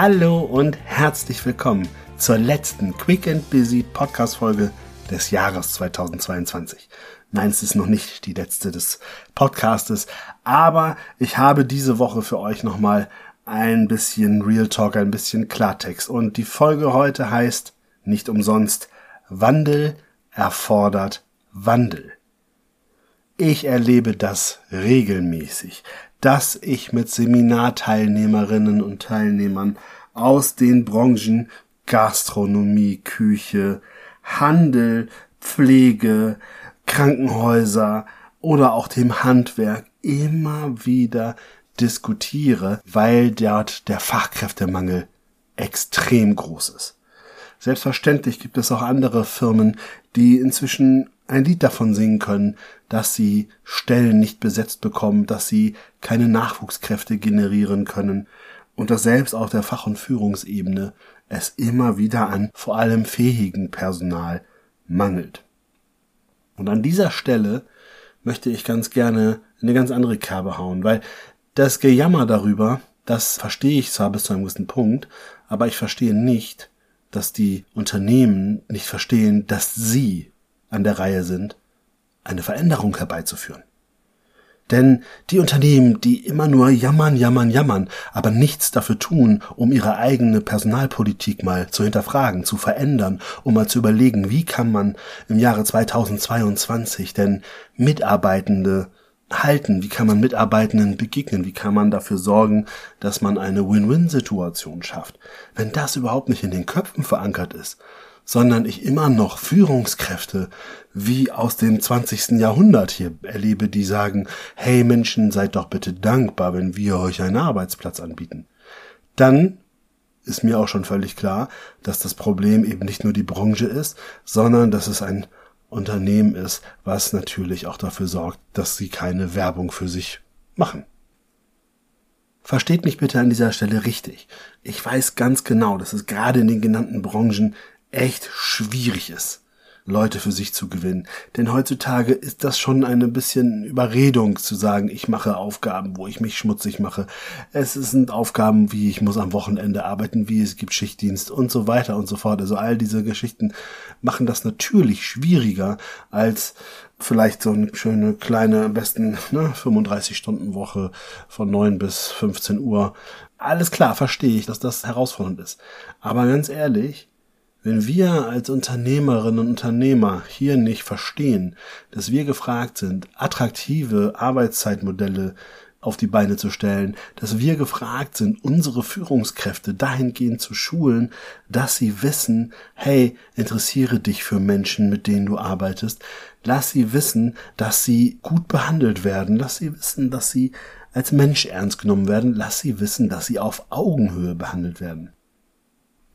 Hallo und herzlich willkommen zur letzten Quick and Busy Podcast Folge des Jahres 2022. Nein, es ist noch nicht die letzte des Podcastes, aber ich habe diese Woche für euch nochmal ein bisschen Real Talk, ein bisschen Klartext und die Folge heute heißt nicht umsonst Wandel erfordert Wandel. Ich erlebe das regelmäßig, dass ich mit Seminarteilnehmerinnen und Teilnehmern aus den Branchen Gastronomie, Küche, Handel, Pflege, Krankenhäuser oder auch dem Handwerk immer wieder diskutiere, weil dort der Fachkräftemangel extrem groß ist. Selbstverständlich gibt es auch andere Firmen, die inzwischen ein Lied davon singen können, dass sie Stellen nicht besetzt bekommen, dass sie keine Nachwuchskräfte generieren können und dass selbst auf der Fach- und Führungsebene es immer wieder an vor allem fähigen Personal mangelt. Und an dieser Stelle möchte ich ganz gerne eine ganz andere Kerbe hauen, weil das Gejammer darüber, das verstehe ich zwar bis zu einem gewissen Punkt, aber ich verstehe nicht, dass die Unternehmen nicht verstehen, dass sie an der Reihe sind, eine Veränderung herbeizuführen. Denn die Unternehmen, die immer nur jammern, jammern, jammern, aber nichts dafür tun, um ihre eigene Personalpolitik mal zu hinterfragen, zu verändern, um mal zu überlegen, wie kann man im Jahre 2022 denn Mitarbeitende halten, wie kann man Mitarbeitenden begegnen, wie kann man dafür sorgen, dass man eine Win-Win-Situation schafft. Wenn das überhaupt nicht in den Köpfen verankert ist, sondern ich immer noch Führungskräfte wie aus dem 20. Jahrhundert hier erlebe, die sagen, hey Menschen, seid doch bitte dankbar, wenn wir euch einen Arbeitsplatz anbieten. Dann ist mir auch schon völlig klar, dass das Problem eben nicht nur die Branche ist, sondern dass es ein Unternehmen ist, was natürlich auch dafür sorgt, dass sie keine Werbung für sich machen. Versteht mich bitte an dieser Stelle richtig. Ich weiß ganz genau, dass es gerade in den genannten Branchen echt schwierig ist, Leute für sich zu gewinnen. Denn heutzutage ist das schon eine bisschen Überredung zu sagen, ich mache Aufgaben, wo ich mich schmutzig mache. Es sind Aufgaben wie ich muss am Wochenende arbeiten, wie es gibt Schichtdienst und so weiter und so fort. Also all diese Geschichten machen das natürlich schwieriger als vielleicht so eine schöne kleine, am besten ne, 35 Stunden Woche von 9 bis 15 Uhr. Alles klar, verstehe ich, dass das herausfordernd ist. Aber ganz ehrlich, wenn wir als Unternehmerinnen und Unternehmer hier nicht verstehen, dass wir gefragt sind, attraktive Arbeitszeitmodelle auf die Beine zu stellen, dass wir gefragt sind, unsere Führungskräfte dahingehend zu schulen, dass sie wissen, hey, interessiere dich für Menschen, mit denen du arbeitest, lass sie wissen, dass sie gut behandelt werden, lass sie wissen, dass sie als Mensch ernst genommen werden, lass sie wissen, dass sie auf Augenhöhe behandelt werden.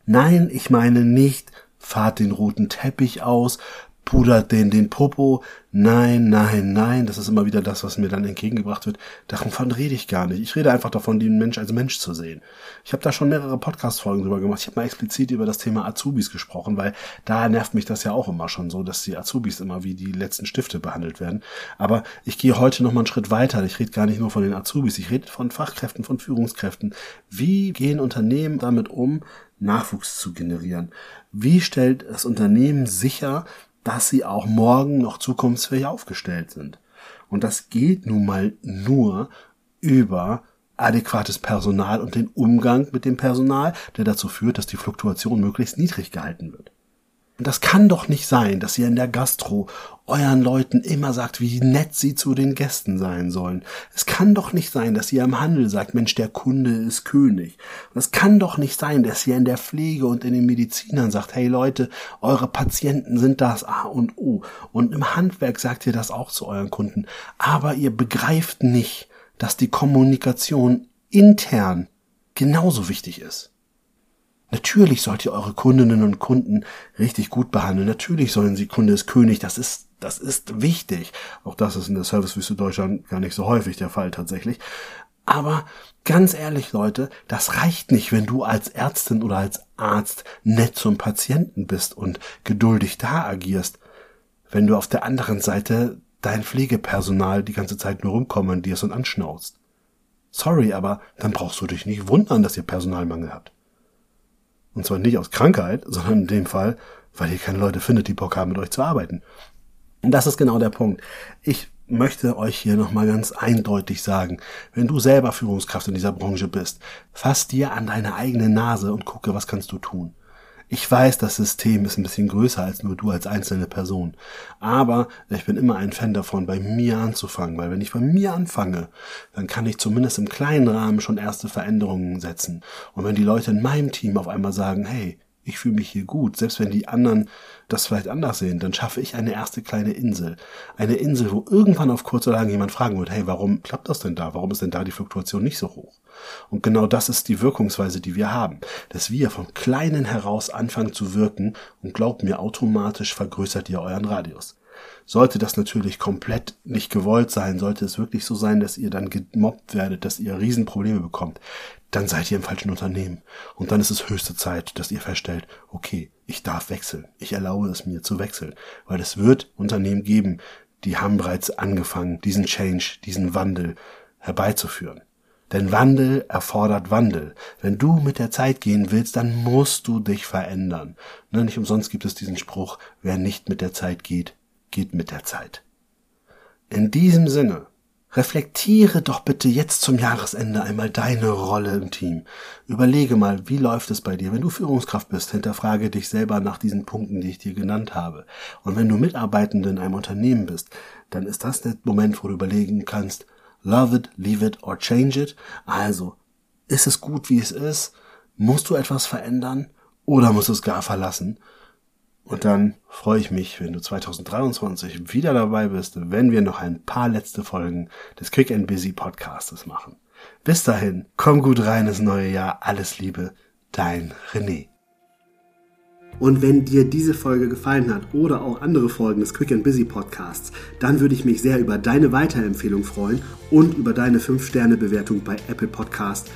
Nein, ich meine nicht, fahrt den roten Teppich aus, pudert den den Popo. Nein, nein, nein, das ist immer wieder das, was mir dann entgegengebracht wird. Davon rede ich gar nicht. Ich rede einfach davon, den Mensch als Mensch zu sehen. Ich habe da schon mehrere Podcast-Folgen drüber gemacht. Ich habe mal explizit über das Thema Azubis gesprochen, weil da nervt mich das ja auch immer schon so, dass die Azubis immer wie die letzten Stifte behandelt werden. Aber ich gehe heute noch mal einen Schritt weiter. Ich rede gar nicht nur von den Azubis, ich rede von Fachkräften, von Führungskräften. Wie gehen Unternehmen damit um, Nachwuchs zu generieren? Wie stellt das Unternehmen sicher, dass sie auch morgen noch zukunftsfähig aufgestellt sind? Und das geht nun mal nur über adäquates Personal und den Umgang mit dem Personal, der dazu führt, dass die Fluktuation möglichst niedrig gehalten wird. Und das kann doch nicht sein, dass ihr in der Gastro euren Leuten immer sagt, wie nett sie zu den Gästen sein sollen. Es kann doch nicht sein, dass ihr im Handel sagt, Mensch, der Kunde ist König. Und es kann doch nicht sein, dass ihr in der Pflege und in den Medizinern sagt, hey Leute, eure Patienten sind das A und O. Und im Handwerk sagt ihr das auch zu euren Kunden. Aber ihr begreift nicht, dass die Kommunikation intern genauso wichtig ist. Natürlich sollt ihr eure Kundinnen und Kunden richtig gut behandeln. Natürlich sollen sie Kunde ist König. Das ist, das ist wichtig. Auch das ist in der Servicewüste Deutschland gar nicht so häufig der Fall tatsächlich. Aber ganz ehrlich, Leute, das reicht nicht, wenn du als Ärztin oder als Arzt nett zum Patienten bist und geduldig da agierst. Wenn du auf der anderen Seite dein Pflegepersonal die ganze Zeit nur rumkommandierst und anschnauzt. Sorry, aber dann brauchst du dich nicht wundern, dass ihr Personalmangel habt. Und zwar nicht aus Krankheit, sondern in dem Fall, weil ihr keine Leute findet, die Bock haben, mit euch zu arbeiten. Und das ist genau der Punkt. Ich möchte euch hier nochmal ganz eindeutig sagen, wenn du selber Führungskraft in dieser Branche bist, fass dir an deine eigene Nase und gucke, was kannst du tun. Ich weiß, das System ist ein bisschen größer als nur du als einzelne Person. Aber ich bin immer ein Fan davon, bei mir anzufangen, weil wenn ich bei mir anfange, dann kann ich zumindest im kleinen Rahmen schon erste Veränderungen setzen. Und wenn die Leute in meinem Team auf einmal sagen, hey, ich fühle mich hier gut, selbst wenn die anderen das vielleicht anders sehen, dann schaffe ich eine erste kleine Insel. Eine Insel, wo irgendwann auf kurz oder jemand fragen wird, hey, warum klappt das denn da? Warum ist denn da die Fluktuation nicht so hoch? Und genau das ist die Wirkungsweise, die wir haben. Dass wir vom Kleinen heraus anfangen zu wirken und glaubt mir, automatisch vergrößert ihr euren Radius. Sollte das natürlich komplett nicht gewollt sein, sollte es wirklich so sein, dass ihr dann gemobbt werdet, dass ihr Riesenprobleme bekommt, dann seid ihr im falschen Unternehmen. Und dann ist es höchste Zeit, dass ihr feststellt, okay, ich darf wechseln. Ich erlaube es mir zu wechseln. Weil es wird Unternehmen geben, die haben bereits angefangen, diesen Change, diesen Wandel herbeizuführen. Denn Wandel erfordert Wandel. Wenn du mit der Zeit gehen willst, dann musst du dich verändern. Ne, nicht umsonst gibt es diesen Spruch, wer nicht mit der Zeit geht, geht mit der Zeit. In diesem Sinne, reflektiere doch bitte jetzt zum Jahresende einmal deine Rolle im Team. Überlege mal, wie läuft es bei dir? Wenn du Führungskraft bist, hinterfrage dich selber nach diesen Punkten, die ich dir genannt habe. Und wenn du Mitarbeitende in einem Unternehmen bist, dann ist das der Moment, wo du überlegen kannst, love it, leave it or change it. Also, ist es gut, wie es ist? Musst du etwas verändern? Oder musst du es gar verlassen? Und dann freue ich mich, wenn du 2023 wieder dabei bist, wenn wir noch ein paar letzte Folgen des Quick and Busy Podcastes machen. Bis dahin, komm gut rein ins neue Jahr. Alles Liebe, dein René. Und wenn dir diese Folge gefallen hat oder auch andere Folgen des Quick and Busy Podcasts, dann würde ich mich sehr über deine Weiterempfehlung freuen und über deine 5-Sterne-Bewertung bei Apple Podcast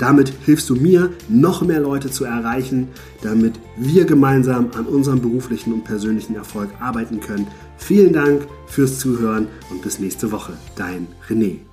damit hilfst du mir, noch mehr Leute zu erreichen, damit wir gemeinsam an unserem beruflichen und persönlichen Erfolg arbeiten können. Vielen Dank fürs Zuhören und bis nächste Woche. Dein René.